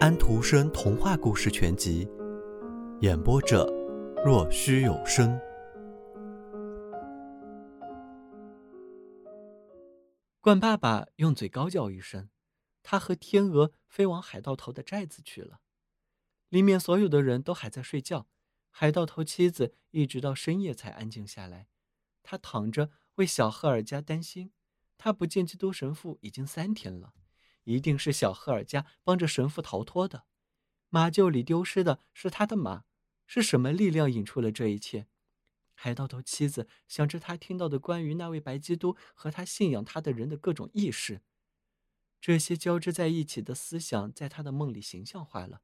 安徒生童话故事全集，演播者：若虚有声。鹳爸爸用嘴高叫一声，他和天鹅飞往海盗头的寨子去了。里面所有的人都还在睡觉，海盗头妻子一直到深夜才安静下来。他躺着为小赫尔加担心，他不见基督神父已经三天了。一定是小赫尔加帮着神父逃脱的，马厩里丢失的是他的马，是什么力量引出了这一切？海盗头妻子想着他听到的关于那位白基督和他信仰他的人的各种意识，这些交织在一起的思想在他的梦里形象化了。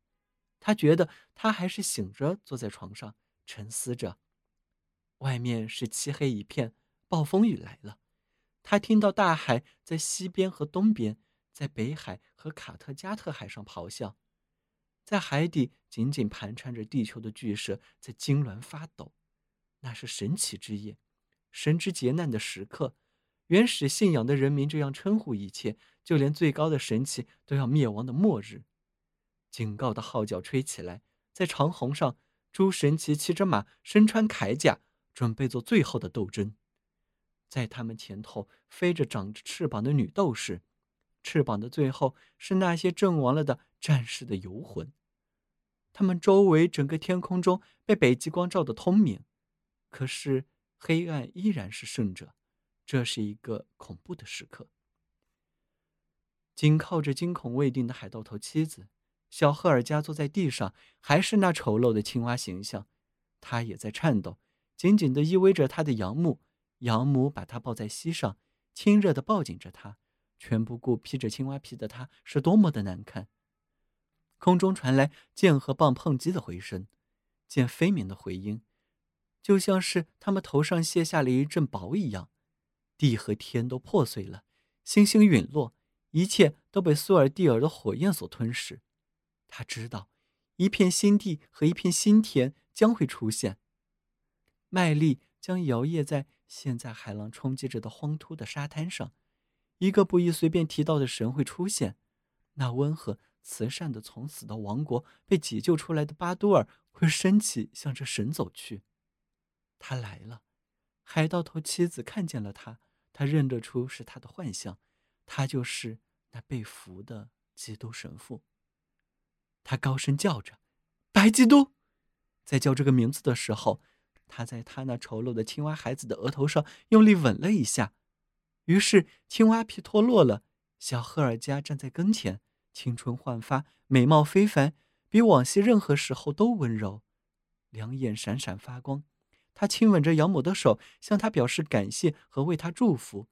他觉得他还是醒着，坐在床上沉思着。外面是漆黑一片，暴风雨来了。他听到大海在西边和东边。在北海和卡特加特海上咆哮，在海底紧紧盘缠着地球的巨蛇在痉挛发抖。那是神奇之夜，神之劫难的时刻。原始信仰的人民这样称呼一切，就连最高的神奇都要灭亡的末日。警告的号角吹起来，在长虹上，诸神奇骑着马，身穿铠甲，准备做最后的斗争。在他们前头飞着长着翅膀的女斗士。翅膀的最后是那些阵亡了的战士的游魂，他们周围整个天空中被北极光照得通明，可是黑暗依然是胜者。这是一个恐怖的时刻。紧靠着惊恐未定的海盗头妻子，小赫尔加坐在地上，还是那丑陋的青蛙形象，他也在颤抖，紧紧地依偎着他的养母。养母把他抱在膝上，亲热地抱紧着他。全不顾披着青蛙皮的他是多么的难看。空中传来剑和棒碰击的回声，剑飞鸣的回音，就像是他们头上卸下了一阵雹一样。地和天都破碎了，星星陨落，一切都被苏尔蒂尔的火焰所吞噬。他知道，一片新地和一片新天将会出现。麦粒将摇曳在现在海浪冲击着的荒秃的沙滩上。一个不宜随便提到的神会出现，那温和慈善的从死的王国被解救出来的巴多尔会升起，向着神走去。他来了，海盗头妻子看见了他，他认得出是他的幻象，他就是那被俘的基督神父。他高声叫着：“白基督！”在叫这个名字的时候，他在他那丑陋的青蛙孩子的额头上用力吻了一下。于是，青蛙皮脱落了。小赫尔加站在跟前，青春焕发，美貌非凡，比往昔任何时候都温柔，两眼闪闪发光。他亲吻着养母的手，向他表示感谢和为他祝福，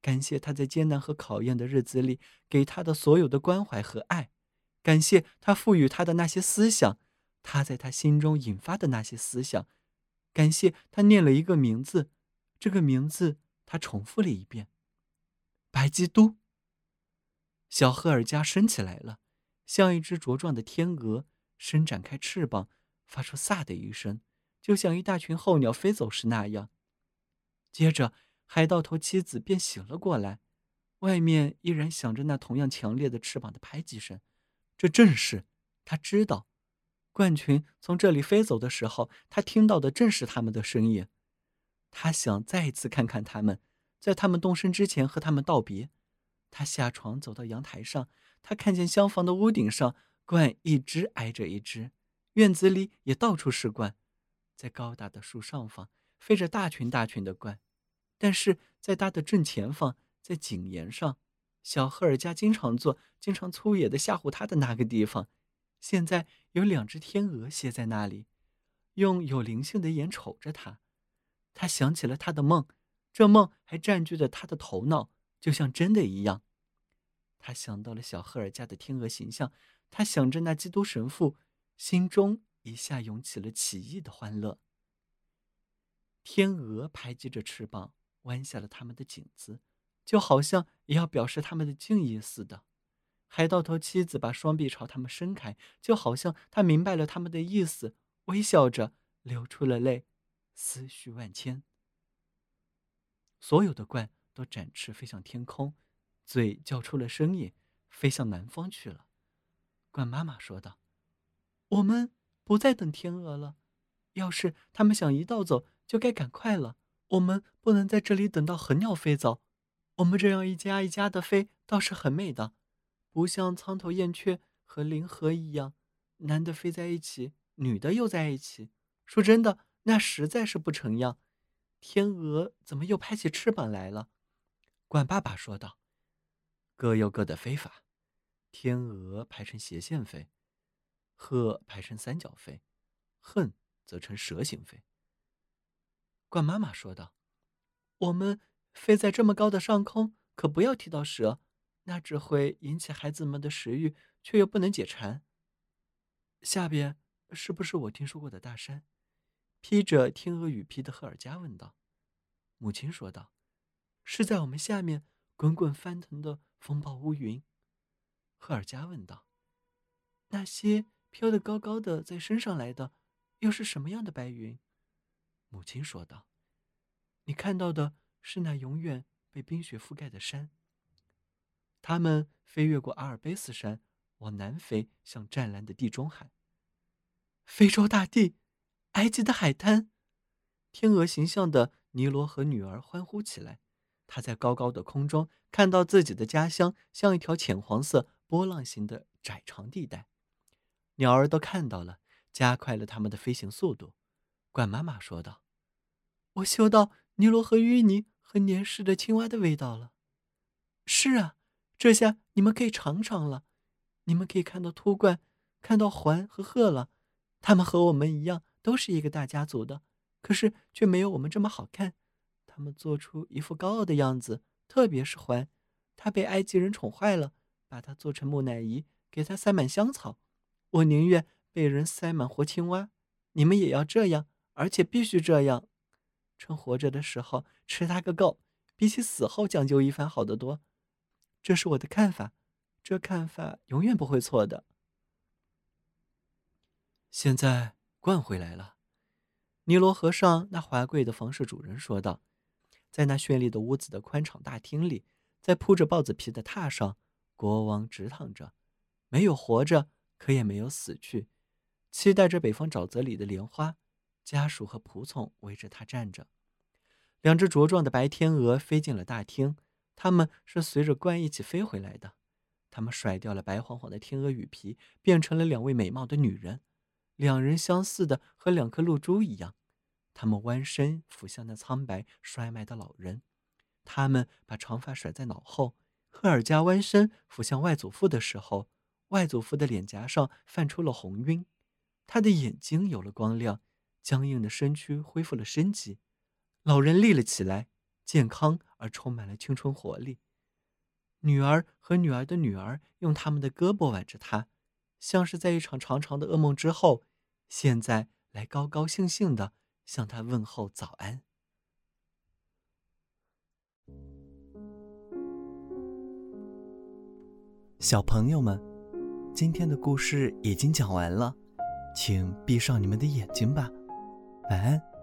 感谢他在艰难和考验的日子里给他的所有的关怀和爱，感谢他赋予他的那些思想，他在他心中引发的那些思想，感谢他念了一个名字，这个名字他重复了一遍。白基督。小赫尔加升起来了，像一只茁壮的天鹅，伸展开翅膀，发出“飒”的一声，就像一大群候鸟飞走时那样。接着，海盗头妻子便醒了过来，外面依然响着那同样强烈的翅膀的拍击声。这正是他知道，冠群从这里飞走的时候，他听到的正是他们的声音。他想再一次看看他们。在他们动身之前，和他们道别。他下床走到阳台上，他看见厢房的屋顶上鹳一只挨着一只，院子里也到处是鹳，在高大的树上方飞着大群大群的鹳。但是在它的正前方，在井沿上，小赫尔加经常做、经常粗野的吓唬他的那个地方，现在有两只天鹅歇在那里，用有灵性的眼瞅着他。他想起了他的梦。这梦还占据着他的头脑，就像真的一样。他想到了小赫尔加的天鹅形象，他想着那基督神父，心中一下涌起了奇异的欢乐。天鹅拍击着翅膀，弯下了它们的颈子，就好像也要表示他们的敬意似的。海盗头妻子把双臂朝他们伸开，就好像他明白了他们的意思，微笑着流出了泪，思绪万千。所有的鹳都展翅飞向天空，嘴叫出了声音，飞向南方去了。鹳妈妈说道：“我们不再等天鹅了。要是他们想一道走，就该赶快了。我们不能在这里等到候鸟飞走。我们这样一家一家的飞，倒是很美的，不像苍头燕雀和林河一样，男的飞在一起，女的又在一起。说真的，那实在是不成样。天鹅怎么又拍起翅膀来了？”鹳爸爸说道：“各有各的飞法。”天鹅排成斜线飞，鹤排成三角飞，恨则成蛇形飞。鹳妈妈说道：“我们飞在这么高的上空，可不要提到蛇，那只会引起孩子们的食欲，却又不能解馋。”下边是不是我听说过的大山？披着天鹅羽皮的赫尔加问道。母亲说道：“是在我们下面滚滚翻腾的风暴乌云。”赫尔加问道：“那些飘得高高的在身上来的，又是什么样的白云？”母亲说道：“你看到的是那永远被冰雪覆盖的山。它们飞越过阿尔卑斯山，往南飞向湛蓝的地中海。非洲大地，埃及的海滩。”天鹅形象的尼罗和女儿欢呼起来。他在高高的空中看到自己的家乡，像一条浅黄色。波浪形的窄长地带，鸟儿都看到了，加快了它们的飞行速度。鹳妈妈说道：“我嗅到尼罗河淤泥和粘湿的青蛙的味道了。”是啊，这下你们可以尝尝了。你们可以看到秃鹳，看到环和鹤了。它们和我们一样，都是一个大家族的，可是却没有我们这么好看。他们做出一副高傲的样子，特别是环，他被埃及人宠坏了。把他做成木乃伊，给他塞满香草。我宁愿被人塞满活青蛙。你们也要这样，而且必须这样。趁活着的时候吃他个够，比起死后讲究一番好得多。这是我的看法，这看法永远不会错的。现在鹳回来了，尼罗河上那华贵的房舍主人说道，在那绚丽的屋子的宽敞大厅里，在铺着豹子皮的榻上。国王直躺着，没有活着，可也没有死去，期待着北方沼泽里的莲花。家属和仆从围着他站着。两只茁壮的白天鹅飞进了大厅，它们是随着冠一起飞回来的。它们甩掉了白晃晃的天鹅羽皮，变成了两位美貌的女人。两人相似的和两颗露珠一样。他们弯身俯向那苍白衰迈的老人，他们把长发甩在脑后。赫尔加弯身俯向外祖父的时候，外祖父的脸颊上泛出了红晕，他的眼睛有了光亮，僵硬的身躯恢复了生机。老人立了起来，健康而充满了青春活力。女儿和女儿的女儿用他们的胳膊挽着他，像是在一场长长的噩梦之后，现在来高高兴兴的向他问候早安。小朋友们，今天的故事已经讲完了，请闭上你们的眼睛吧，晚安。